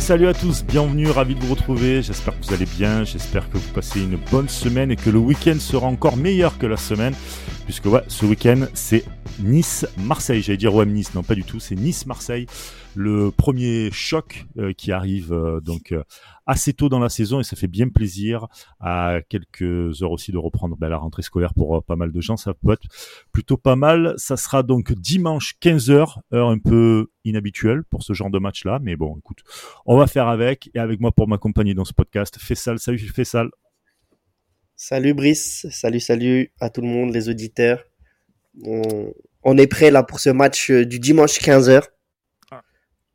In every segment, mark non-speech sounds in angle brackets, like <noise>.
Salut à tous, bienvenue, ravi de vous retrouver. J'espère que vous allez bien, j'espère que vous passez une bonne semaine et que le week-end sera encore meilleur que la semaine. Puisque ce week-end c'est Nice-Marseille. J'allais dire OM-Nice, non pas du tout, c'est Nice-Marseille. Le premier choc euh, qui arrive euh, donc euh, assez tôt dans la saison et ça fait bien plaisir à quelques heures aussi de reprendre ben, la rentrée scolaire pour pas mal de gens. Ça peut être plutôt pas mal. Ça sera donc dimanche 15h, heure un peu inhabituelle pour ce genre de match-là. Mais bon, écoute, on va faire avec. Et avec moi pour m'accompagner dans ce podcast, Fessal. Salut Fessal. Salut Brice, salut salut à tout le monde, les auditeurs. On, est prêt là pour ce match du dimanche 15h.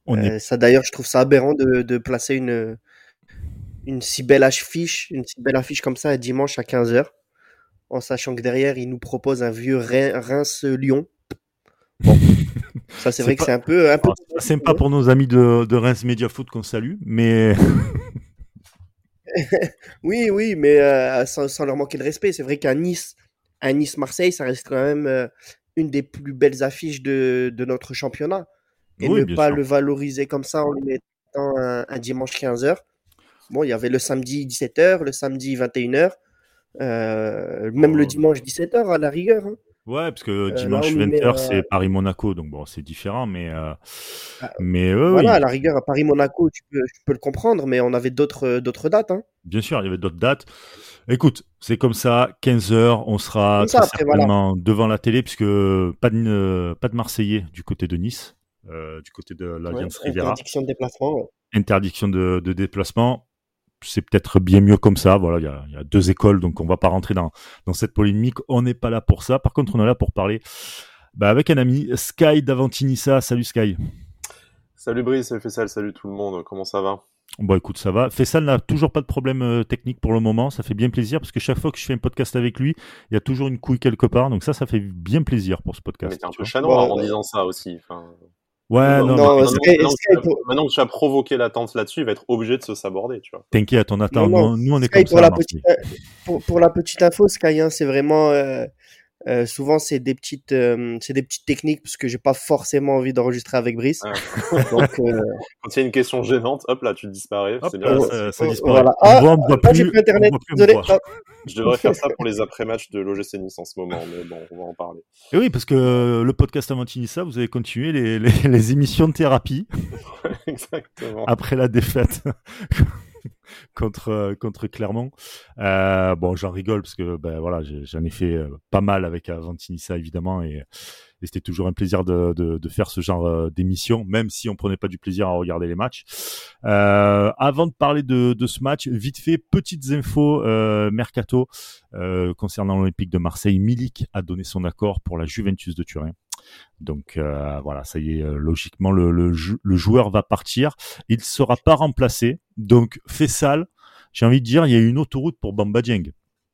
On est... Ça d'ailleurs, je trouve ça aberrant de, de placer une, une si belle affiche, une si belle affiche comme ça dimanche à 15h, en sachant que derrière, il nous propose un vieux Reims-Lyon. Bon, <laughs> ça c'est vrai que c'est un peu... Un peu... C'est sympa pour nos amis de, de Reims Media Foot qu'on salue, mais... <laughs> <laughs> oui, oui, mais euh, sans, sans, leur manquer de respect, c'est vrai qu'à Nice, à Nice-Marseille, ça reste quand même euh, une des plus belles affiches de, de notre championnat. Et ne pas le valoriser comme ça en lui mettant un, un dimanche 15h, Bon, il y avait le samedi 17h, le samedi 21h, euh, même le oh. dimanche 17h à la rigueur. Hein. Ouais, parce que euh, dimanche 20h, euh, c'est Paris-Monaco, donc bon, c'est différent, mais. Ah, mais voilà, à la rigueur, à Paris-Monaco, tu peux, peux le comprendre, mais on avait d'autres d'autres dates. Hein. Bien sûr, il y avait d'autres dates. Écoute, c'est comme ça, 15h, on sera très certainement devant la télé, puisque pas de, pas de Marseillais du côté de Nice, du côté de l'Alliance ouais, Riviera. Interdiction de déplacement. Interdiction de, de déplacement c'est peut-être bien mieux comme ça. Voilà, il y a, deux écoles, donc on va pas rentrer dans, dans cette polémique. On n'est pas là pour ça. Par contre, on est là pour parler bah, avec un ami, Sky d'Avantinissa. Salut Sky. Salut Brice, salut Fessal, salut tout le monde. Comment ça va? Bon, écoute, ça va. Fessal n'a toujours pas de problème euh, technique pour le moment. Ça fait bien plaisir parce que chaque fois que je fais un podcast avec lui, il y a toujours une couille quelque part. Donc ça, ça fait bien plaisir pour ce podcast. Mais t'es un peu chanois en disant ça aussi. Enfin... Ouais, non, non, maintenant, que tu as provoqué l'attente là-dessus, il va être obligé de se saborder, tu vois. T'inquiète, on attend. Nous, on est comme pour ça. La petite, pour, pour, la petite info, Sky, hein, c'est vraiment euh, euh, souvent, c'est des petites, euh, c'est des petites techniques parce que j'ai pas forcément envie d'enregistrer avec Brice. Ah. <laughs> Donc, euh... Quand il y a une question gênante, hop là, tu disparais. C'est bien. Ça, ça, disparaît. Voilà. Ah, on voit ah, plus. Internet. Désolé. Je devrais faire ça pour les après-matchs de l'OGC Nice en ce moment, mais bon, on va en parler. Et oui, parce que le podcast ça vous avez continué les, les, les émissions de thérapie. <laughs> Exactement. Après la défaite <laughs> contre euh, contre Clermont. Euh, bon, j'en rigole parce que ben voilà, j'en ai fait euh, pas mal avec Avantinissa évidemment et, c'était toujours un plaisir de, de, faire ce genre d'émission, même si on prenait pas du plaisir à regarder les matchs. Avant de parler de, de, ce match, vite fait, petites infos mercato concernant l'Olympique de Marseille. Milik a donné son accord pour la Juventus de Turin. Donc euh, voilà, ça y est, euh, logiquement le, le, le, joueur va partir. Il ne sera pas remplacé. Donc Fessal, j'ai envie de dire, il y a une autoroute pour Bamba Dieng.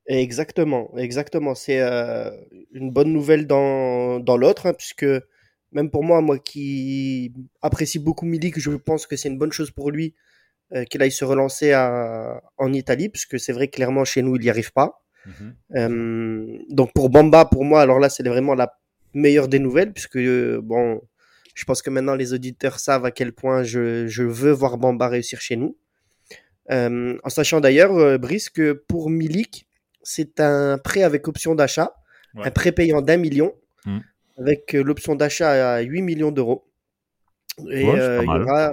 Exactement, exactement. C'est euh, une bonne nouvelle dans, dans l'autre, hein, puisque même pour moi, moi qui apprécie beaucoup Milik, je pense que c'est une bonne chose pour lui euh, qu'il aille se relancer à, en Italie, puisque c'est vrai clairement chez nous il n'y arrive pas. Euh, donc pour Bamba, pour moi, alors là c'est vraiment la meilleure des nouvelles, puisque bon, je pense que maintenant les auditeurs savent à quel point je, je veux voir Bamba réussir chez nous. Euh, en sachant d'ailleurs, euh, Brice, que pour Milik, c'est un prêt avec option d'achat, ouais. un prêt payant d'un million, mm. avec euh, l'option d'achat à 8 millions d'euros. Et ouais, c'est pas, aura...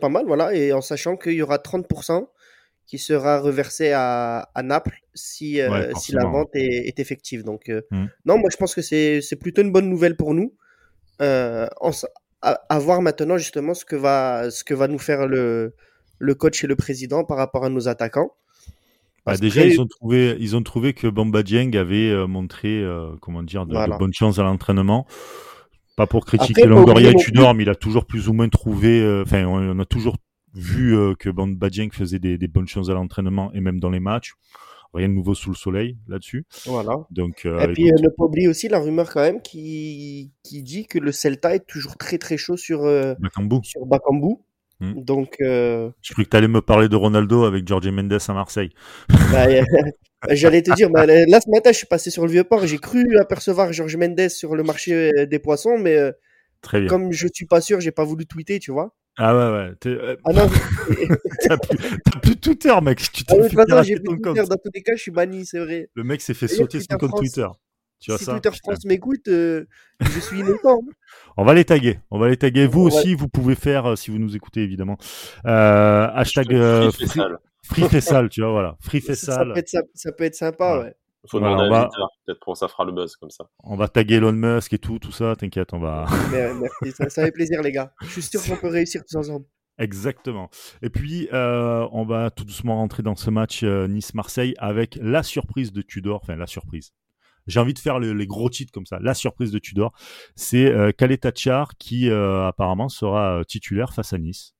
pas, mal, voilà. Et en sachant qu'il y aura 30% qui sera reversé à, à Naples si, euh, ouais, si la vente est, est effective. Donc, euh, mm. non, moi je pense que c'est plutôt une bonne nouvelle pour nous. Euh, en, à, à, voir maintenant justement ce que va, ce que va nous faire le, le coach et le président par rapport à nos attaquants. Bah déjà, ils ont trouvé, ils ont trouvé que Bamba Dieng avait euh, montré, euh, comment dire, de, voilà. de bonnes chances à l'entraînement. Pas pour critiquer Après, Longoria et Tudor, mais il a toujours plus ou moins trouvé. euh, Enfin, on, on, a toujours vu euh, que Bamba Dieng faisait des, des, bonnes choses à l'entraînement et même dans les matchs. Rien de nouveau sous le soleil là-dessus. Voilà. Donc, et puis, écoute... ne pas oublier aussi la rumeur quand même qui, qui dit que le Celta est toujours très très chaud sur Bakambu. Sur Bakambu. Mmh. Donc, euh... je crois que tu allais me parler de Ronaldo avec Jorge Mendes à Marseille. Bah, <laughs> J'allais te dire, bah, là ce matin, je suis passé sur le vieux port, j'ai cru apercevoir Jorge Mendes sur le marché des poissons, mais Très bien. comme je suis pas sûr, j'ai pas voulu tweeter, tu vois. Ah ouais, ouais. Euh, ah non, <laughs> t'as plus, plus, Twitter, mec. Tu t'es ah, fait j'ai plus Twitter. Dans tous les cas, je suis banni, c'est vrai. Le mec s'est fait sauter son compte Twitter. Tu vois si Twitter France m'écoute, euh, je suis innocent. <laughs> On va les taguer. On va les taguer. Vous aussi, vous pouvez faire, euh, si vous nous écoutez évidemment, euh, hashtag euh, free, Fessal, tu vois, voilà. Free Fessal. Ça, peut être, sympa, ouais. Faut demander à peut-être pour ça fera le buzz comme ça. On va taguer Elon Musk et tout, tout ça, t'inquiète, on va. Merci, ça, ça, fait plaisir les gars. Je suis sûr qu'on peut réussir tous ensemble. <laughs> Exactement. Et puis, euh, on va tout doucement rentrer dans ce match euh, Nice-Marseille avec la surprise de Tudor, enfin la surprise. J'ai envie de faire les gros titres comme ça. La surprise de Tudor, c'est euh, Tachar qui euh, apparemment sera titulaire face à Nice.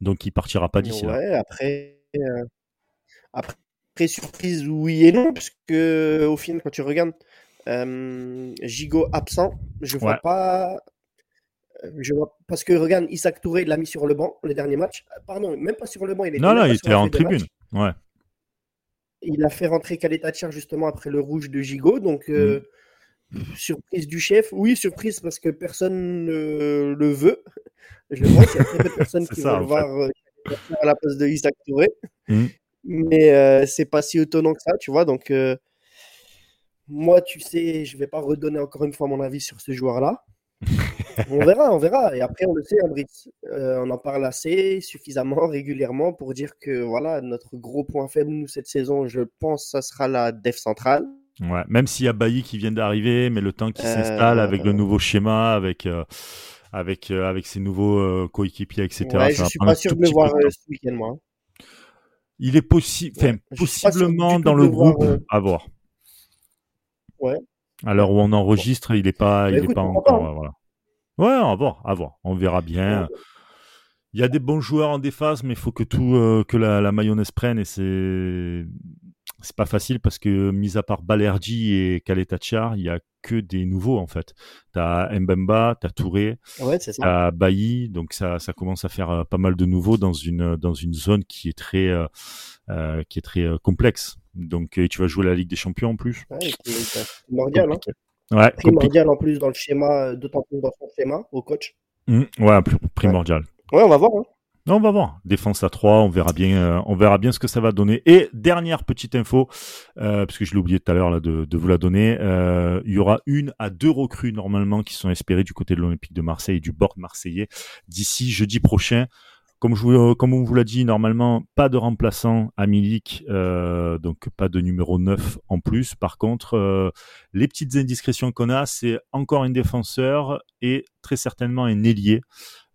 Donc, il partira pas d'ici ouais, Après, après, surprise, oui et non, parce que au final, quand tu regardes, euh, Gigot absent, je vois pas. Euh, je vois, parce que regarde, Isaac Touré l'a mis sur le banc le dernier match. Euh, pardon, même pas sur le banc, il était, non, non, il était en tribune. Ouais. Il a fait rentrer Kaletacher justement après le rouge de Gigot, donc mm. surprise du chef. Oui, surprise parce que personne ne le veut. Je pense qu'il y a très peu de <laughs> personnes qui vont voir à la place de Isaac Touré. Mm mais euh, c'est pas si étonnant que ça, tu vois. Donc, euh, moi, tu sais, je vais pas redonner encore une fois mon avis sur ce joueur-là. <laughs> on verra, on verra. Et après, on le sait, hein, euh, on en parle assez, suffisamment, <laughs> régulièrement pour dire que voilà, notre gros point faible, nous, cette saison, je pense, ça sera la def centrale. Ouais, même s'il y a Bailly qui vient d'arriver, mais le temps qui s'installe avec le nouveau schéma, avec, avec, avec ses nouveaux coéquipiers, etc. Ouais, je suis pas sûr de le voir ce week-end, moi. Il est possible, enfin, possiblement dans le groupe euh, à voir. Ouais. À l'heure où on enregistre, il n'est pas, il est pas encore. Voilà. Ouais, à voir, à voir. On verra bien. Il y a des bons joueurs en défense, mais il faut que tout, euh, que la, la, mayonnaise prenne et c'est, c'est pas facile parce que, mis à part Balerdi et Kaletachar, il y a que des nouveaux en fait. T'as Mbemba, t'as Touré, ouais, t'as Bailly, donc ça, ça commence à faire euh, pas mal de nouveaux dans une dans une zone qui est très euh, euh qui est très euh, complexe. Donc tu vas jouer la Ligue des Champions en plus. Ouais, c'est primordial. Hein. Ouais, primordial en plus dans le schéma, d'autant plus dans son schéma au coach. Mmh, ouais, primordial. Ouais, on va voir. Hein on va voir. Défense à 3, on verra bien, euh, on verra bien ce que ça va donner. Et dernière petite info, euh, parce que je l'ai oublié tout à l'heure de, vous la donner, euh, il y aura une à deux recrues normalement qui sont espérées du côté de l'Olympique de Marseille et du bord marseillais d'ici jeudi prochain. Comme, je comme on vous l'a dit, normalement, pas de remplaçant à Milik, donc pas de numéro 9 en plus. Par contre, les petites indiscrétions qu'on a, c'est encore un défenseur et très certainement un ailier.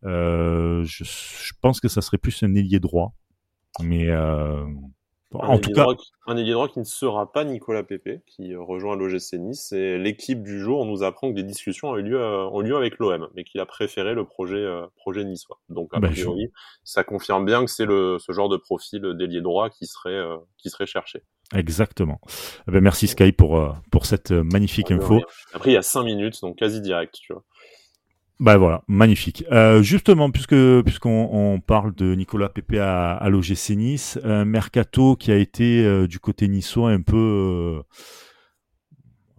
Euh, je, pense que ça serait plus un ailier droit. Mais euh, en tout cas. un ailier droit qui ne sera pas Nicolas Pepe, qui rejoint l'OGC Nice. Et l'équipe du jour, nous apprend que des discussions ont eu lieu, euh, ont lieu avec l'OM, mais qu'il a préféré le projet, projet niçois. Donc, a ben, priori, ça confirme bien que c'est ce genre de profil d'ailier droit qui serait, qui serait cherché. Exactement. Eh ben, merci Sky pour, pour cette magnifique info. Après, il y a 5 minutes, donc quasi direct, tu vois. Bah voilà, magnifique. Euh, justement, puisque puisqu'on on parle de Nicolas Pepe à, à l'OGC Nice, un mercato qui a été euh, du côté niçois un peu euh,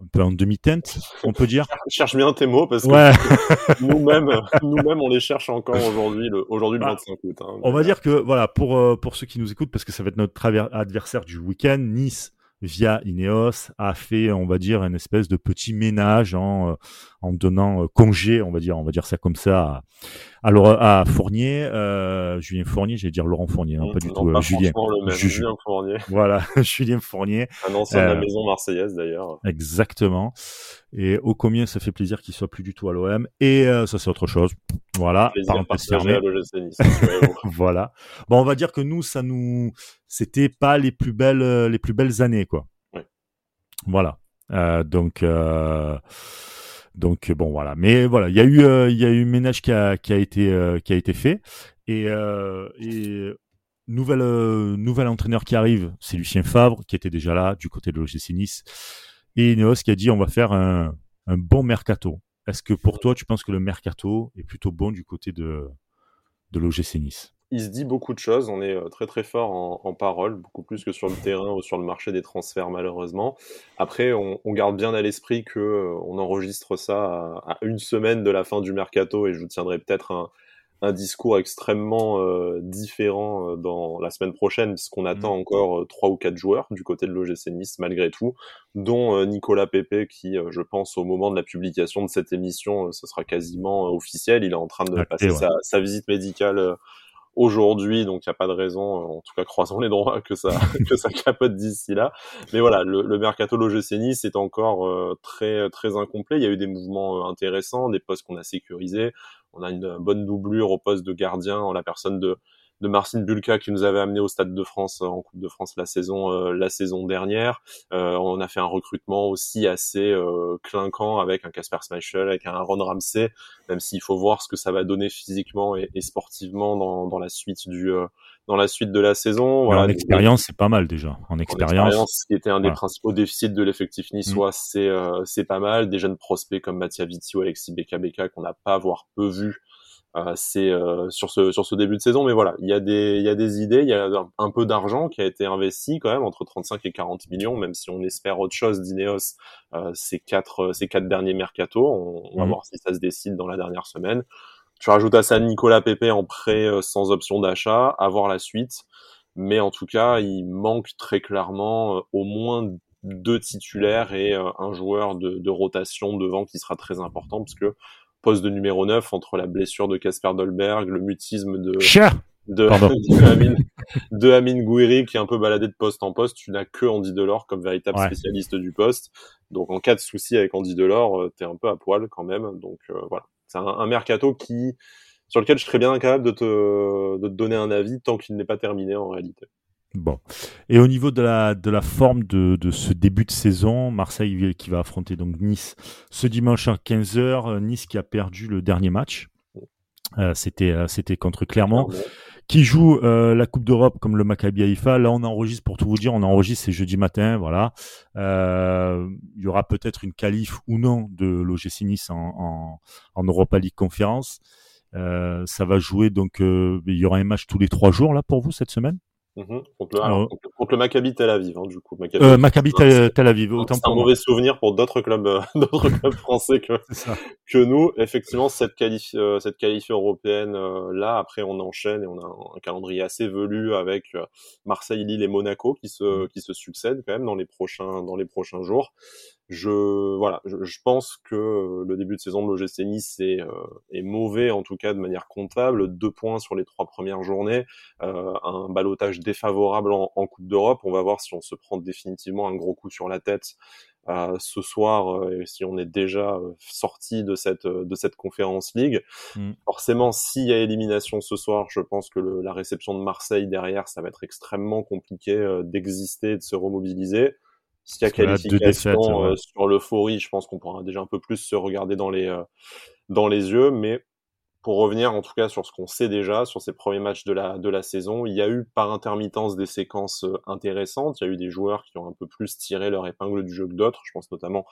un peu en demi-teinte, on peut dire. <laughs> Cherche bien tes mots parce que <laughs> nous-mêmes, <laughs> nous-mêmes, on les cherche encore aujourd'hui, le, aujourd'hui le 25 ah. août. Hein. on va dire que voilà, pour pour ceux qui nous écoutent, parce que ça va être notre adversaire du week-end, Nice via Ineos a fait, on va dire, une espèce de petit ménage en, en donnant euh, congé, on va dire, on va dire ça comme ça, alors à Fournier, euh, Julien Fournier, j'allais dire Laurent Fournier, non, pas du tout, euh, Julien. Julien Fournier. <laughs> Voilà, <laughs> Julien Fournier. Un ancien de la maison marseillaise d'ailleurs. Exactement. Et au combien ça fait plaisir qu'il soit plus du tout à l'OM. Et ça c'est autre chose. Voilà. <laughs> voilà. Bon, on va dire que nous, ça nous, c'était pas les plus belles, les plus belles années, quoi. Voilà. donc. Donc bon voilà, mais voilà, il y a eu euh, il y a eu ménage qui a qui a été euh, qui a été fait. Et, euh, et nouvel entraîneur qui arrive, c'est Lucien Favre qui était déjà là du côté de l'OGC Nice. Et Ineos qui a dit on va faire un, un bon mercato. Est-ce que pour toi tu penses que le mercato est plutôt bon du côté de de l'OGC Nice? Il se dit beaucoup de choses. On est euh, très très fort en, en, parole, beaucoup plus que sur le terrain ou sur le marché des transferts malheureusement. Après, on, on garde bien à l'esprit que euh, on enregistre ça à, une semaine de la fin du mercato et je vous tiendrai peut-être un, un discours extrêmement euh, différent euh, dans la semaine prochaine, puisqu'on mmh. attend encore euh, trois ou quatre joueurs du côté de l'OGC Nice, malgré tout, dont Nicolas Pepe, qui, je pense, au moment de la publication de cette émission, ce sera quasiment officiel. Il est en train de passer sa, sa, visite médicale aujourd'hui, donc il n'y a pas de raison, en tout cas <laughs> croisons les droits, que ça, <laughs> que ça capote d'ici là. Mais voilà, le, le mercato l'OGC Nice est encore très, très incomplet. Il y a eu des mouvements intéressants, des postes qu'on a sécurisés on a une bonne doublure au poste de gardien en la personne de de Marcin Bulka qui nous avait amené au Stade de France en Coupe de France la saison euh, la saison dernière. Euh, on a fait un recrutement aussi assez euh, clinquant avec un Casper Schmeichel, avec un Aaron Ramsey, même s'il faut voir ce que ça va donner physiquement et, sportivement dans, dans la suite du dans la suite de la saison. Voilà, en expérience, c'est pas mal déjà. En expérience, ce qui était un des principaux déficits de l'effectif niçois, mm. c'est c'est pas mal. Des jeunes prospects comme Mattia Vitti ou Alexis Beka Beka qu'on n'a pas voire peu vu euh, c'est euh, sur ce sur ce début de saison, mais voilà, il y a des il y a des idées, il y a un, peu d'argent qui a été investi quand même entre 35 et 40 millions, même si on espère autre chose d'Ineos euh, ces quatre ces quatre derniers mercato. On, va mmh. voir si ça se décide dans la dernière semaine. Tu rajoutes à ça Nicolas Pepe en prêt sans option d'achat, à voir la suite. Mais en tout cas, il manque très clairement au moins deux titulaires et un joueur de, de, rotation devant qui sera très important parce que poste de numéro 9 entre la blessure de Casper Dolberg, le mutisme de de, <laughs> de, Amin, Gouiri qui est un peu baladé de poste en poste. Tu n'as que Andy Delors comme véritable spécialiste du poste. Donc en cas de souci avec Andy Delors, euh, tu es un peu à poil quand même. Donc euh, voilà, c'est un, mercato qui sur lequel je serais bien incapable de te, de te donner un avis tant qu'il n'est pas terminé en réalité. Bon. Et au niveau de la, de la forme de, de ce début de saison, Marseille qui va affronter donc Nice ce dimanche à 15h. Euh, nice qui a perdu le dernier match. Euh, c'était, euh, c'était contre Clermont. Qui joue la Coupe d'Europe comme le Maccabi Haïfa. Là, on enregistre, pour tout vous dire, on enregistre, c'est jeudi matin, voilà. Il y aura peut-être une qualif ou non de l'OGC Nice en, en, en, Europa League Conférence. ça va jouer, donc il y aura un match tous les trois jours, là, pour vous, cette semaine? Mmh contre, le, contre, le, Maccabi Tel Aviv, hein, du coup. Maccabi, euh, Maccabi Tel, Tel, Aviv, autant C'est un mauvais souvenir pour d'autres clubs, euh, <laughs> d'autres clubs français que, que nous. Effectivement, cette qualif, euh, cette qualif européenne, euh, là, après, on enchaîne et on a un, calendrier assez velu avec Marseille, Lille et Monaco qui se, mmh. qui se succèdent quand même dans les prochains, dans les prochains jours je voilà, je, je, pense que le début de saison de l'OGC Nice est, euh, est, mauvais en tout cas de manière comptable. Deux points sur les trois premières journées, euh, un balotage défavorable en, en Coupe d'Europe. On va voir si on se prend définitivement un gros coup sur la tête euh, ce soir et si on est déjà sorti de cette de cette conférence League. Mm. Forcément, s'il y a élimination ce soir, je pense que le, la réception de Marseille derrière, ça va être extrêmement compliqué d'exister, de se remobiliser. S'il y a qualification euh, sur l'euphorie, je pense qu'on pourra déjà un peu plus se regarder dans les, euh, dans les yeux. Mais pour revenir en tout cas sur ce qu'on sait déjà, sur ces premiers matchs de la, de la saison, il y a eu par intermittence des séquences euh, intéressantes. Il y a eu des joueurs qui ont un peu plus tiré leur épingle du jeu que d'autres. Je pense notamment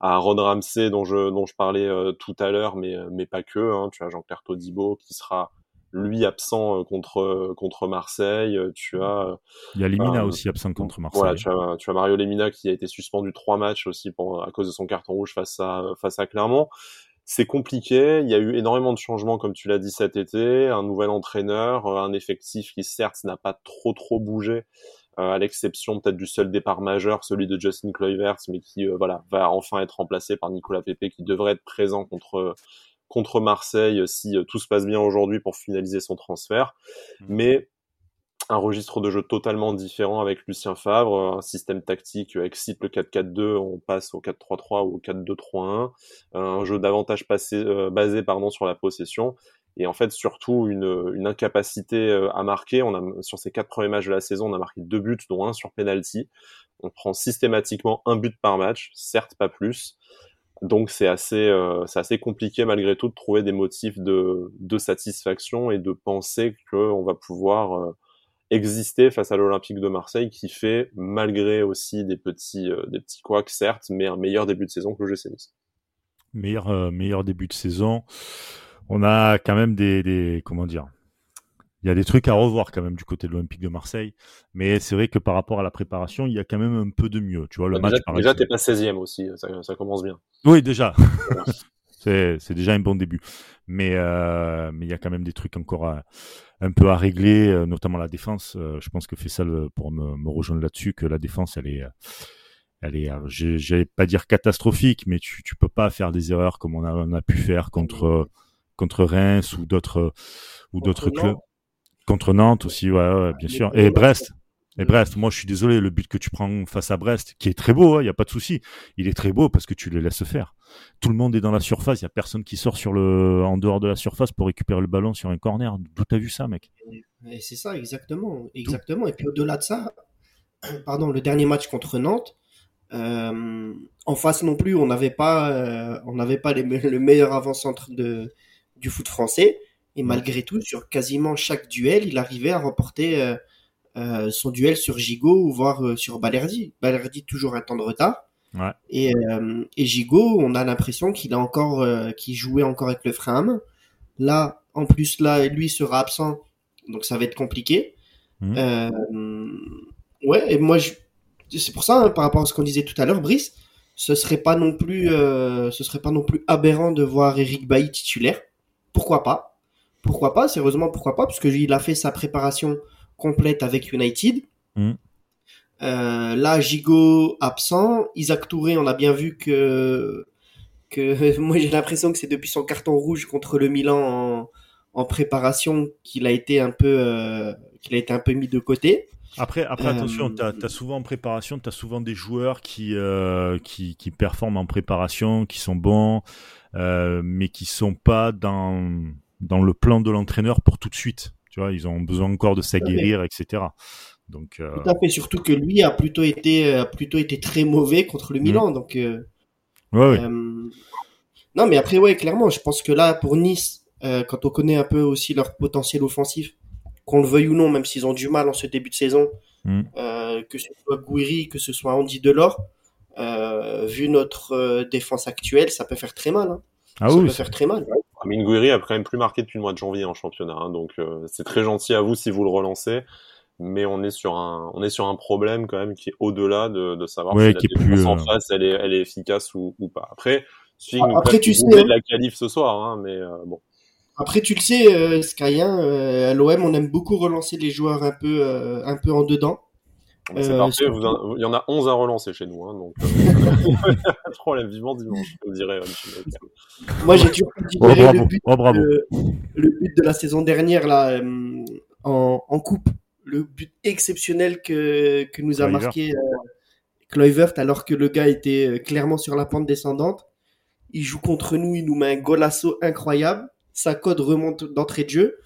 à Ron Ramsey dont je, dont je parlais tout à l'heure, mais, mais pas que. Hein. Tu as Jean-Claire Todibo qui sera lui absent euh, contre euh, contre Marseille. Euh, tu as il y a Lemina aussi absent contre Marseille. Voilà, tu as, tu as Mario Lemina qui a été suspendu trois matchs aussi pour, à cause de son carton rouge face à face à Clermont. C'est compliqué. Il y a eu énormément de changements, comme tu l'as dit cet été. Un nouvel entraîneur, un effectif qui certes n'a pas trop trop bougé, à l'exception peut-être du seul départ majeur, celui de Justin Kluivert, mais qui voilà va enfin être remplacé par Nicolas Pepe, qui devrait être présent contre contre Marseille si euh, tout se passe bien aujourd'hui pour finaliser son transfert. Mmh. Mais un registre de jeu totalement différent avec Lucien Favre, un système tactique excite le 4-4-2, on passe au 4-3-3 ou au 4-2-3-1, un jeu davantage passé, euh, basé pardon, sur la possession, et en fait surtout une, une incapacité euh, à marquer. On a, sur ces quatre premiers matchs de la saison, on a marqué deux buts, dont un sur penalty. On prend systématiquement un but par match, certes pas plus. Donc c'est assez, euh, assez compliqué malgré tout de trouver des motifs de, de satisfaction et de penser qu'on va pouvoir euh, exister face à l'Olympique de Marseille qui fait, malgré aussi des petits, euh, des petits couacs certes, mais un meilleur début de saison que le GC Nice. Meilleur, meilleur début de saison. On a quand même des, des comment dire, il y a des trucs à revoir quand même du côté de l'Olympique de Marseille. Mais c'est vrai que par rapport à la préparation, il y a quand même un peu de mieux. Tu vois, le bah, match, déjà, déjà t'es pas 16e aussi, ça, commence bien. Oui, déjà. <laughs> C'est déjà un bon début. Mais euh, mais il y a quand même des trucs encore un peu à régler, euh, notamment la défense. Euh, je pense que Fessal pour me, me rejoindre là-dessus que la défense elle est elle est j'allais pas dire catastrophique, mais tu tu peux pas faire des erreurs comme on a on a pu faire contre contre Reims ou d'autres ou d'autres clubs. Contre Nantes aussi, ouais, ouais bien sûr. Et Brest, et Brest, moi je suis désolé, le but que tu prends face à Brest, qui est très beau, il hein, n'y a pas de souci, il est très beau parce que tu les laisses faire. Tout le monde est dans la surface, il n'y a personne qui sort sur le, en dehors de la surface pour récupérer le ballon sur un corner. D'où t'as vu ça, mec? C'est ça, exactement. exactement. Et puis au-delà de ça, <clears throat> pardon, le dernier match contre Nantes, euh, en face non plus, on n'avait pas, euh, on n'avait pas les, le meilleur avant-centre de, du foot français. Et malgré tout, sur quasiment chaque duel, il arrivait à remporter euh, euh, son duel sur Gigot ou voire euh, sur Balerdi. Balerdi toujours un temps de retard. Ouais. Et, euh, et Gigot, on a l'impression qu'il a encore, qu'il jouait encore avec le frein Là, en plus, là, lui sera absent, donc ça va être compliqué. Mmh. ouais, et moi, je... c'est pour ça, hein, par rapport à ce qu'on disait tout à l'heure, Brice, ce serait pas non plus, ce serait pas non plus aberrant de voir Eric Bailly titulaire. Pourquoi pas? Pourquoi pas Sérieusement, pourquoi pas Parce que il a fait sa préparation complète avec United. Mm. Euh, là, Gigot absent. Isaac Touré, on a bien vu que, que <laughs> moi j'ai l'impression que c'est depuis son carton rouge contre le Milan en, préparation qu'il a été un peu euh, qu'il a été un peu mis de côté. Après, après attention, tu as, souvent en préparation, tu as souvent des joueurs qui, euh, qui, qui, performent en préparation, qui sont bons, mais qui sont pas dans, dans le plan de l'entraîneur pour tout de suite. Tu vois, ils ont besoin encore de s'aguerrir, etc. Donc, euh... Tout à fait, surtout que lui a plutôt été, a plutôt été très mauvais contre le Milan. Mm. Donc, euh... ouais, euh... non, mais après, ouais, clairement, je pense que là, pour Nice, euh, quand on connaît un peu aussi leur potentiel offensif, qu'on le veuille ou non, même s'ils ont du mal en ce début de saison, mm. Euh, que ce soit Gouiri, que ce soit Andy Delors, vu notre défense actuelle, ça peut faire très mal. Hein. Ah ça oui, peut faire très mal. Minguiri a quand même plus marqué depuis le mois de janvier en championnat, hein, donc euh, c'est très gentil à vous si vous le relancez, mais on est sur un on est sur un problème quand même qui est au-delà de, de savoir si la défense en euh, face elle est elle est efficace ou, ou pas. Après, Swing après tu sais de la qualif ce soir, hein, mais euh, bon. Après tu le sais, euh, Skyen, à l'OM on aime beaucoup relancer les joueurs un peu un peu en dedans. C'est euh, parfait, il y en a 11 à relancer chez nous, hein, donc euh, <laughs> <laughs> problème vivement dimanche, je dirais. Moi j'ai toujours oh, le, but, oh, bravo. De, le but de la saison dernière là euh, en, en, coupe, le but exceptionnel que, que nous a marqué euh, alors que le gars était clairement sur la pente descendante. Il joue contre nous, il nous met un golasso incroyable, sa code remonte d'entrée de jeu.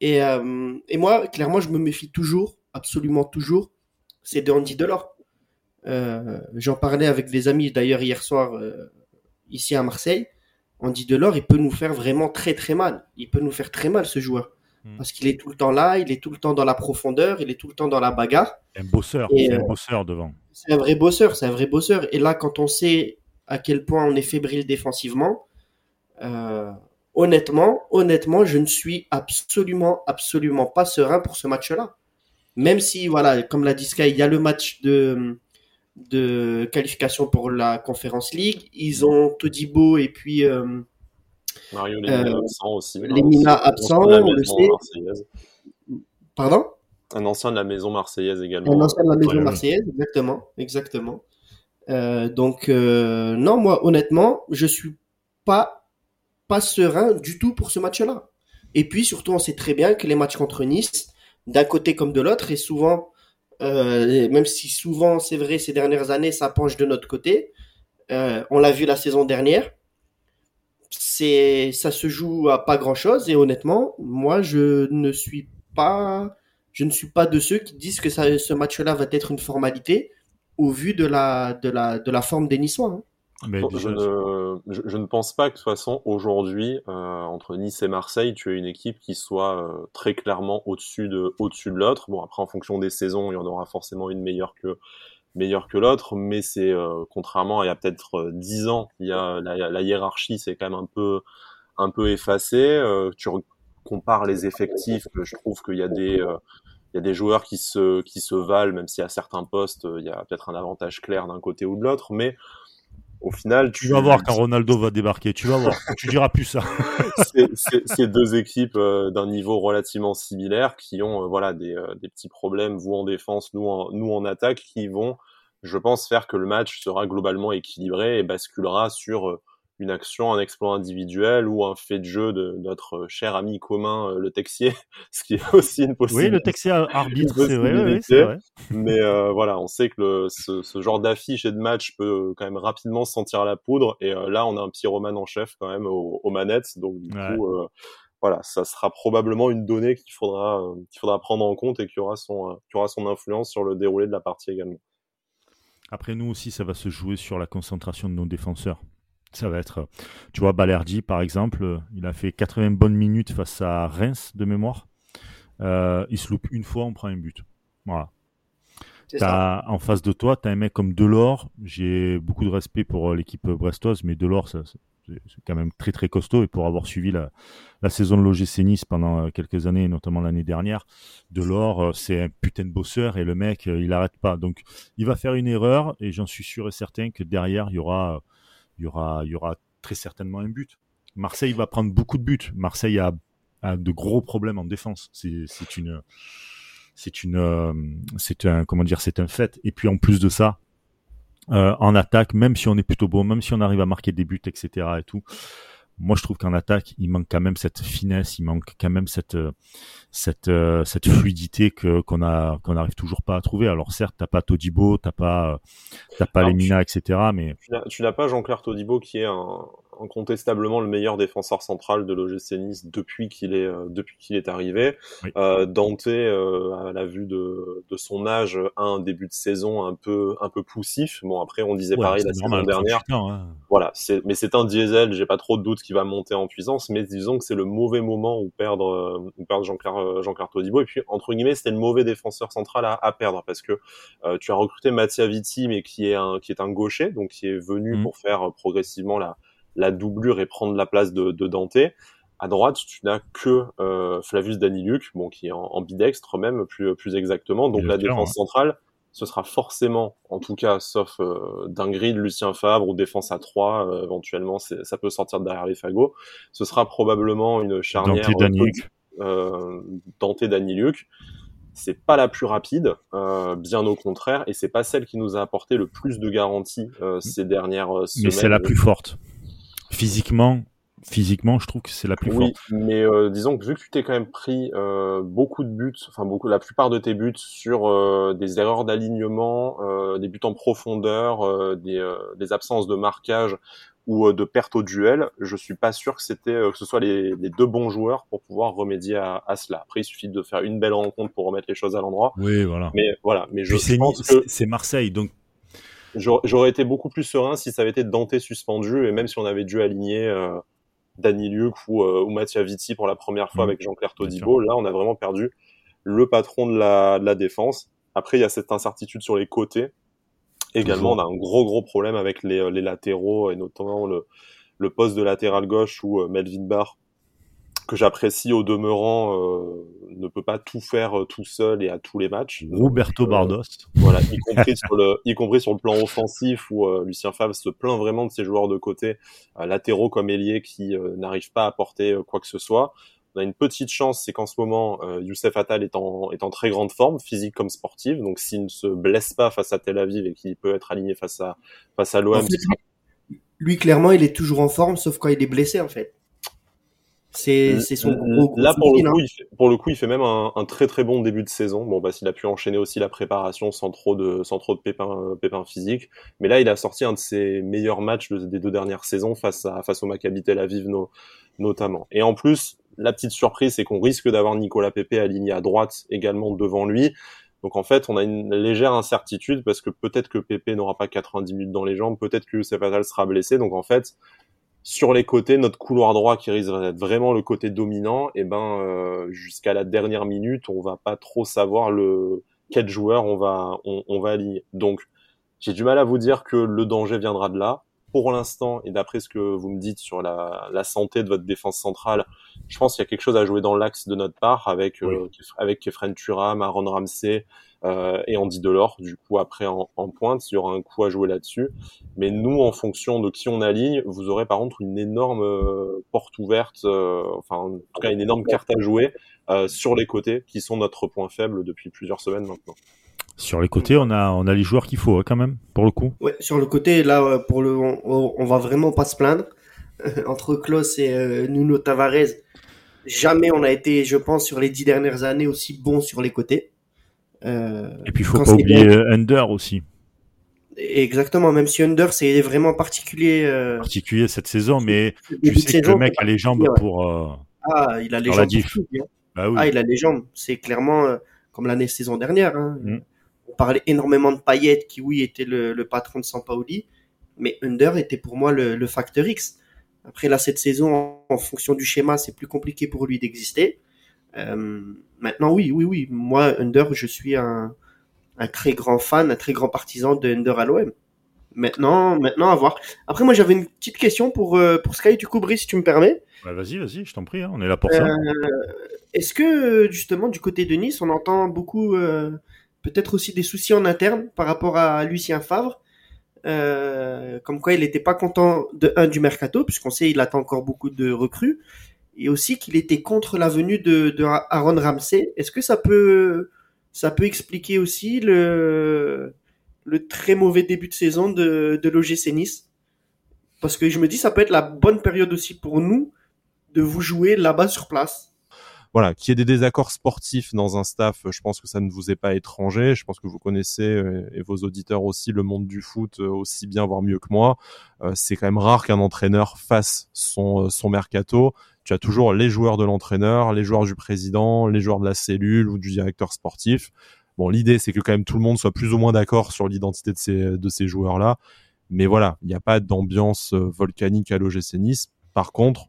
Et, et moi, clairement, je me méfie toujours, absolument toujours, c'est de Andy Delors. Euh, J'en parlais avec des amis d'ailleurs hier soir euh, ici à Marseille. Andy Delors, il peut nous faire vraiment très très mal. Il peut nous faire très mal ce joueur. Hmm. Parce qu'il est tout le temps là, il est tout le temps dans la profondeur, il est tout le temps dans la bagarre. Un bosseur, c'est un euh, bosseur devant. C'est un vrai bosseur, c'est un vrai bosseur. Et là, quand on sait à quel point on est fébrile défensivement, euh, honnêtement, honnêtement, je ne suis absolument, absolument pas serein pour ce match-là même si, voilà, comme l'a dit Sky, il y a le match de, de qualification pour la Conférence League. Ils ont Todibo et puis euh, Mario Lemina euh, absent aussi. Lemina absent, on le sait. Pardon? Un ancien de la maison marseillaise également. Un ancien de la maison marseillaise, exactement, exactement. Euh, donc euh, non, moi honnêtement, je suis pas pas serein du tout pour ce match-là. Et puis surtout, on sait très bien que les matchs contre Nice, d'un côté comme de l'autre et souvent euh, même si souvent c'est vrai ces dernières années ça penche de notre côté euh, on l'a vu la saison dernière c'est ça se joue à pas grand chose et honnêtement moi je ne suis pas je ne suis pas de ceux qui disent que ça, ce match-là va être une formalité au vu de la de la de la forme des Niçois. Hein je, ne, je, ne, pense pas que de toute façon aujourd'hui euh, entre Nice et Marseille, tu as une équipe qui soit euh, très clairement au-dessus de au-dessus de l'autre. Bon après en fonction des saisons, il y en aura forcément une meilleure que meilleure que l'autre, mais c'est euh, contrairement à il y a peut-être dix ans, il y a la, la hiérarchie c'est quand même un peu un peu effacé. tu compares les effectifs, je trouve qu'il y a des il y a des joueurs qui se qui se valent, même si à certains postes il y a peut-être un avantage clair d'un côté ou de l'autre, mais au final, tu, vas voir quand Ronaldo va débarquer. Tu vas voir. tu diras plus ça. <laughs> c'est deux équipes euh, d'un niveau relativement similaire qui ont euh, voilà des, euh, des, petits problèmes, vous en défense, nous en, nous en attaque, qui vont, je pense, faire que le match sera globalement équilibré et basculera sur une action, un exploit individuel ou un fait de jeu de notre cher ami commun, euh, le Texier, <laughs> ce qui est aussi une possibilité. Oui, le Texier arbitre, c'est vrai, vrai, Mais euh, voilà, on sait que ce, genre d'affiche et de match peut quand même rapidement se sentir la poudre. Et euh, là, on a un pyromane en chef quand même aux, manettes. Donc du coup, voilà, ça sera probablement une donnée qu'il faudra, qu'il faudra prendre en compte et qui aura, son, qui aura son influence sur le déroulé de la partie également. Après, nous aussi, ça va se jouer sur la concentration de nos défenseurs. Ça va être, tu vois, Balerdi par exemple, il a fait 80 bonnes minutes face à Reims de mémoire. Euh, il se loupe une fois, on prend un but. Voilà. As, en face de toi, tu as un mec comme Delors. J'ai beaucoup de respect pour euh, l'équipe brestoise, mais Delors, c'est quand même très très costaud. Et pour avoir suivi la, la saison de l'OGC Nice pendant euh, quelques années, notamment l'année dernière, Delors, c'est un putain de bosseur et le mec, il arrête pas. Donc, il va faire une erreur et j'en suis sûr et certain que derrière, il y aura il y aura, y aura très certainement un but. Marseille va prendre beaucoup de buts. Marseille a, de gros problèmes en défense. C'est une, c'est une, euh, c'est un, comment dire, c'est un fait. Et puis en plus de ça, euh, en attaque, même si on est plutôt bon, même si on arrive à marquer des buts, etc. et tout, moi je trouve qu'en attaque, il manque quand même cette finesse, il manque quand même cette cette euh, cette fluidité que qu'on a qu'on n'arrive toujours pas à trouver. Alors certes, t'as pas Todibo, t'as pas t'as pas Lemina, etc. Mais tu n'as pas Jean-Claire Todibo qui est un, incontestablement le meilleur défenseur central de l'OGC Nice depuis qu'il est euh, depuis qu'il est arrivé. Euh, Dante, euh, à la vue de, de son âge, a un début de saison un peu un peu poussif. Bon après on disait pareil la saison dernière. Hein. Voilà, c'est mais c'est un diesel. J'ai pas trop de doute qu'il va monter en puissance, mais disons que c'est le mauvais moment où perdre euh, où perdre Jean-Claire Jean-Claire Todibo. Et puis entre guillemets c'était le mauvais défenseur central à, à perdre parce que tu as recruté Mattia Vitti mais qui est un qui est un gaucher donc qui est venu mmh. pour faire progressivement la la doublure et prendre la place de, de Dante. À droite, tu n'as que euh, Flavius Daniluk, bon, qui est en, bidextre même, plus, plus exactement. Donc la défense hein. centrale, ce sera forcément, en tout cas, sauf euh, de Lucien Fabre ou défense à 3, euh, éventuellement, ça peut sortir derrière les fagots. Ce sera probablement une charnière Dante Daniluk. Euh, Dante Daniluk c'est pas la plus rapide, euh, bien au contraire, et c'est pas celle qui nous a apporté le plus de garanties euh, ces dernières semaines. Mais c'est la plus forte physiquement, physiquement, je trouve que c'est la plus oui, mais euh, disons que vu que tu t'es quand même pris euh, beaucoup de buts, enfin beaucoup, la plupart de tes buts sur euh, des erreurs d'alignement, des buts en profondeur, des, des, absences de marquage ou de perte au duel, je suis pas sûr que c'était que ce soit les, les, deux bons joueurs pour pouvoir remédier à, à, cela. Après, il suffit de faire une belle rencontre pour remettre les choses à l'endroit. Oui, voilà. Mais voilà, mais je, pense que c'est Marseille, donc J'aurais été beaucoup plus serein si ça avait été Dante suspendu et même si on avait dû aligner euh, Dani Luc ou, euh, ou Mattia Vitti pour la première fois mmh. avec Jean-Claire Todibo. Là, on a vraiment perdu le patron de la, de la défense. Après, il y a cette incertitude sur les côtés. Également, on a un gros gros problème avec les, les latéraux et notamment le, le poste de latéral gauche où euh, Melvin Barr que j'apprécie au demeurant, euh, ne peut pas tout faire euh, tout seul et à tous les matchs. Roberto euh, Bardos. Voilà, y <laughs> compris sur le, y compris sur le plan offensif où Lucien Favre se plaint vraiment de ses joueurs de côté, latéraux comme ailier qui n'arrivent pas à apporter quoi que ce soit. On a une petite chance, c'est qu'en ce moment, Youssef Attal est en, est en très grande forme, physique comme sportive. Donc s'il ne se blesse pas face à Tel Aviv et qu'il peut être aligné face à, face à l'OM. lui, clairement, il est toujours en forme, sauf quand il est blessé, en fait. C'est son gros, Là, pour le, coup, il fait, pour le coup, il fait même un, un, très très bon début de saison. Bon, bah, s'il a pu enchaîner aussi la préparation sans trop de, sans trop de pépins, pépins physiques. Mais là, il a sorti un de ses meilleurs matchs des deux dernières saisons face à, face au Maccabi Tel Aviv, no, notamment. Et en plus, la petite surprise, c'est qu'on risque d'avoir Nicolas Pepe aligné à droite également devant lui. Donc en fait, on a une légère incertitude parce que peut-être que Pepe n'aura pas 90 minutes dans les jambes, peut-être que Youssef Attal sera blessé. Donc en fait, sur les côtés, notre couloir droit qui risque d'être vraiment le côté dominant, et eh ben euh, jusqu'à la dernière minute, on va pas trop savoir le quel joueur on va on, va aligner. Donc j'ai du mal à vous dire que le danger viendra de là. Pour l'instant, et d'après ce que vous me dites sur la, la, santé de votre défense centrale, je pense qu'il y a quelque chose à jouer dans l'axe de notre part avec euh, avec Kefren Turam, Aaron Ramsey euh, et Andy Delors. Du coup, après en, en, pointe, il y aura un coup à jouer là-dessus. Mais nous, en fonction de qui on aligne, vous aurez par contre une énorme euh, porte ouverte, euh, enfin en tout cas une énorme carte à jouer sur les côtés, qui sont notre point faible depuis plusieurs semaines maintenant. Sur les côtés, on a, on a les joueurs qu'il faut hein, quand même, pour le coup. Ouais, sur le côté, là, euh, pour le, on, on va vraiment pas se plaindre. <laughs> Entre Klaus et euh, Nuno Tavares, jamais on a été, je pense, sur les dix dernières années aussi bon sur les côtés. Euh, et puis il faut pas oublier Under aussi. Exactement, même si Under c'est vraiment particulier. Euh... Particulier cette saison, mais tu sais que le mec a les jambes pour. ah, il a les jambes. Bah oui. Ah, il a les jambes. C'est clairement comme l'année saison dernière. Hein. Mm on parlait énormément de Payet, qui oui était le, patron de Sampaoli, mais Under était pour moi le, facteur X. Après là cette saison, en, fonction du schéma, c'est plus compliqué pour lui d'exister. Euh, maintenant, oui, oui, oui, moi Under, je suis un, très grand fan, un très grand partisan de Under à l'OM. Maintenant, maintenant à voir. Après, moi, j'avais une petite question pour euh, pour Sky du coup, Brice, si tu me permets. Bah, vas-y, vas-y, je t'en prie, hein, on est là pour ça. Euh, est-ce que justement du côté de Nice, on entend beaucoup peut-être aussi des soucis en interne par rapport à Lucien Favre. Euh, comme quoi il n'était pas content de un du mercato puisqu'on sait il attend encore beaucoup de recrues et aussi qu'il était contre la venue de, de Aaron Ramsey. Est-ce que ça peut ça peut expliquer aussi le le très mauvais début de saison de de l'OGC Nice? Parce que je me dis ça peut être la bonne période aussi pour nous de vous jouer là-bas sur place voilà, qu'il y ait des désaccords sportifs dans un staff, je pense que ça ne vous est pas étranger. Je pense que vous connaissez euh, et vos auditeurs aussi le monde du foot euh, aussi bien voire mieux que moi. Euh, c'est quand même rare qu'un entraîneur fasse son son mercato. Tu as toujours les joueurs de l'entraîneur, les joueurs du président, les joueurs de la cellule ou du directeur sportif. Bon, l'idée c'est que quand même tout le monde soit plus ou moins d'accord sur l'identité de ces de ces joueurs là. Mais voilà, il n'y a pas d'ambiance volcanique à l'OGC Nice. Par contre,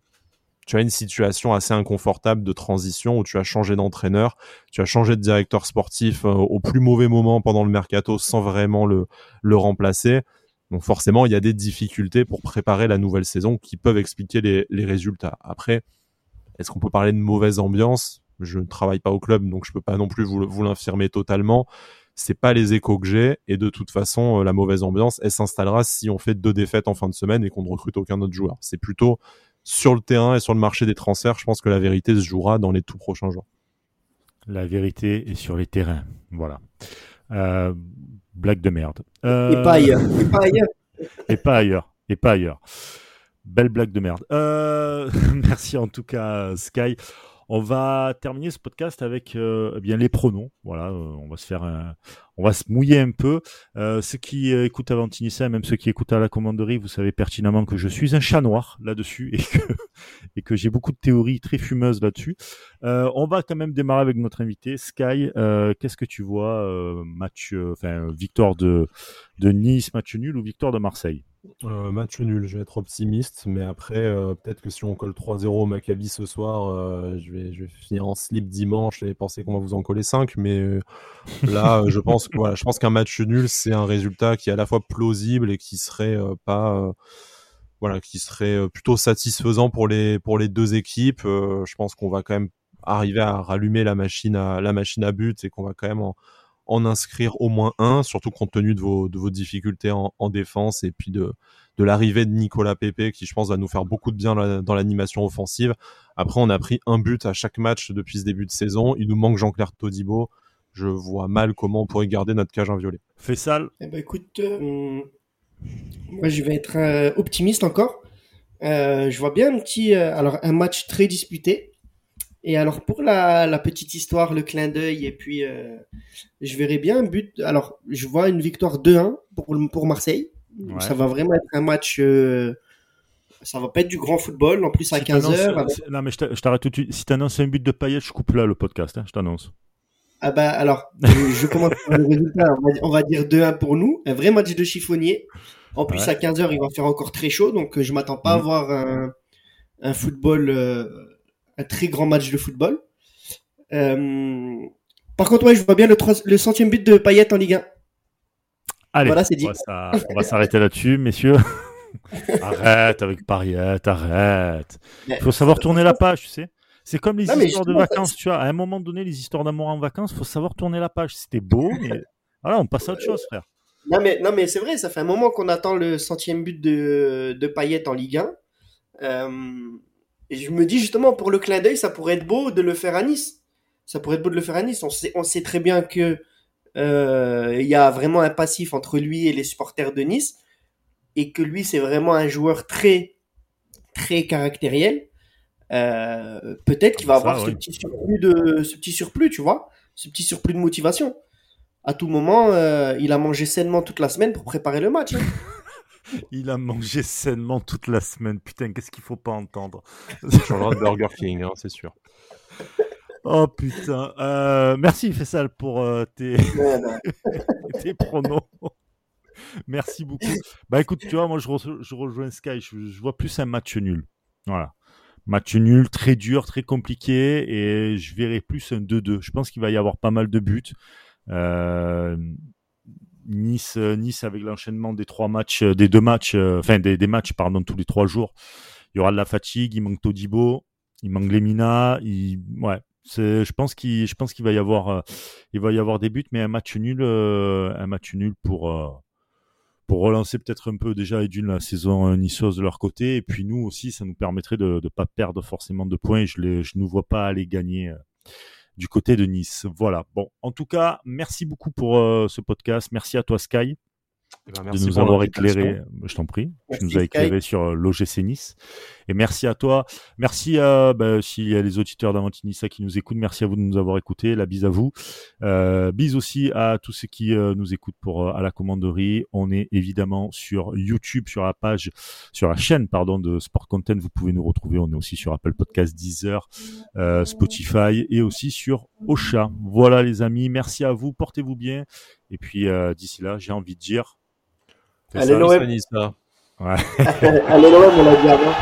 tu as une situation assez inconfortable de transition où tu as changé d'entraîneur, tu as changé de directeur sportif euh, au plus mauvais moment pendant le mercato sans vraiment le, le remplacer. Donc forcément, il y a des difficultés pour préparer la nouvelle saison qui peuvent expliquer les, les résultats. Après, est-ce qu'on peut parler de mauvaise ambiance? Je ne travaille pas au club, donc je peux pas non plus vous, vous l'infirmer totalement. C'est pas les échos que j'ai, et de toute façon, euh, la mauvaise ambiance, elle s'installera si on fait deux défaites en fin de semaine et qu'on ne recrute aucun autre joueur. C'est plutôt sur le terrain et sur le marché des transferts, je pense que la vérité se jouera dans les tout prochains jours. La vérité est sur les terrains. Voilà. Euh, blague de merde. Euh, et pas ailleurs. Et pas ailleurs. et pas ailleurs. Et pas ailleurs. Belle blague de merde. Euh, <laughs> merci en tout cas, Sky. On va terminer ce podcast avec eh bien les pronoms. Voilà, on va se faire on va se mouiller un peu. Euh, ceux qui euh, écoutent Avantinissa, même ceux qui écoutent à la commanderie, vous savez pertinemment que je suis un chat noir là-dessus et que, <laughs> et j'ai beaucoup de théories très fumeuses là-dessus. Euh, on va quand même démarrer avec notre invité Sky. Euh, qu'est-ce que tu vois match, enfin victoire de de Nice, match nul ou victoire de Marseille? Euh, match nul, je vais être optimiste, mais après, euh, peut-être que si on colle 3-0 au Maccabi ce soir, euh, je, vais, finir en slip dimanche et penser qu'on va vous en coller 5. Mais là, je pense voilà, je qu'un match nul, c'est un résultat qui est à la fois plausible et qui serait pas, voilà, qui serait plutôt satisfaisant pour les pour les deux équipes. je pense qu'on va quand même arriver à rallumer la machine à la machine à but et qu'on va quand même en, en inscrire au moins un, surtout compte tenu de vos, de vos difficultés en, en défense et puis de, de l'arrivée de Nicolas Pepe qui je pense va nous faire beaucoup de bien dans l'animation offensive. Après on a pris un but à chaque match depuis ce début de saison, il nous manque Jean-Claire Todibo. Je vois mal comment on pourrait garder notre cage inviolée. Fait sale. Eh ben écoute, euh, moi je vais être euh, optimiste encore. Euh, je vois bien un petit, alors un match très disputé. Et alors pour la, la petite histoire, le clin d'œil, et puis euh, je verrai bien un but. Alors je vois une victoire 2-1 pour, pour Marseille. Ça va vraiment être un match. Euh, ça va pas être du grand football. En plus à 15h. Non mais je t'arrête tout de suite. Si t'annonces un but de Payet, je coupe là le podcast. Hein, je t'annonce. Ah bah alors, je, commence par le résultat. On va, dire 2-1 pour nous. Un vrai match de chiffonnier. En plus à 15h, il va faire encore très chaud. Donc je m'attends pas à mm. voir un, un football. Euh, un très grand match de football. Euh, par contre, ouais, je vois bien le, le centième but de Payet en Ligue 1. Allez, voilà, c'est dit. on va s'arrêter là-dessus, messieurs. <laughs> arrête avec Pariette, arrête. Il faut savoir tourner la page, tu sais. C'est comme les histoires de vacances, tu vois. À un moment donné, les histoires d'amour en vacances, il faut savoir tourner la page. C'était beau, mais voilà, on passe à autre chose, frère. Non, mais, non, mais c'est vrai, ça fait un moment qu'on attend le centième but de, de Payet en Ligue 1. Euh, et je me dis justement, pour le clin d'œil, ça pourrait être beau de le faire à Nice. Ça pourrait être beau de le faire à Nice. On sait, on sait très bien que euh, y a vraiment un passif entre lui et les supporters de Nice. Et que lui, c'est vraiment un joueur très, très caractériel. Euh, peut-être qu'il va avoir ce, petit surplus de, ce petit surplus, tu vois, ce petit surplus de motivation. À tout moment, euh, il a mangé sainement toute la semaine pour préparer le match. Hein. <laughs> il a mangé sainement toute la semaine. Putain, qu'est-ce qu'il faut pas entendre Sur le Burger King, hein, c'est sûr. Oh putain. Euh, merci Fessal pour tes... <laughs> tes pronos. Merci beaucoup. Bah écoute, tu vois, moi je, je rejoins Sky, je, je, vois plus un match nul. Voilà. Match nul, très dur, très compliqué, et je verrai plus un 2-2. Je pense qu'il va y avoir pas mal de buts. Euh, nice, Nice avec l'enchaînement des trois matchs, euh, des deux matchs, euh, enfin des, matchs pardon tous les trois jours. Il y aura de la fatigue, il manque Todibo, il manque Lemina, il, ouais, je pense qu'il, je pense qu'il va y avoir, il va y avoir des buts, mais un match nul, un match nul pour pour relancer peut-être un peu déjà d'une la saison euh, niçoise de leur côté. Et puis nous aussi, ça nous permettrait de ne pas perdre forcément de points. Je ne je nous vois pas aller gagner euh, du côté de Nice. Voilà. Bon, en tout cas, merci beaucoup pour euh, ce podcast. Merci à toi, Sky. Eh ben, de nous avoir éclairé, je t'en prie, tu nous as éclairé sur euh, l'OGC Nice. Et merci à toi. Merci à, bah, s'il y a les auditeurs d'Avantinissa qui nous écoutent, merci à vous de nous avoir écoutés. La bise à vous. Euh, bise aussi à tous ceux qui euh, nous écoutent pour euh, à la commanderie. On est évidemment sur YouTube, sur la page, sur la chaîne, pardon, de Sport Content. Vous pouvez nous retrouver. On est aussi sur Apple Podcast, Deezer, Spotify et aussi sur Ocha. Voilà les amis. Merci à vous. Portez-vous bien. Et puis d'ici là, j'ai envie de dire Allez l'OM. Ouais. <laughs> Allez l'OM, on l'a dit avant.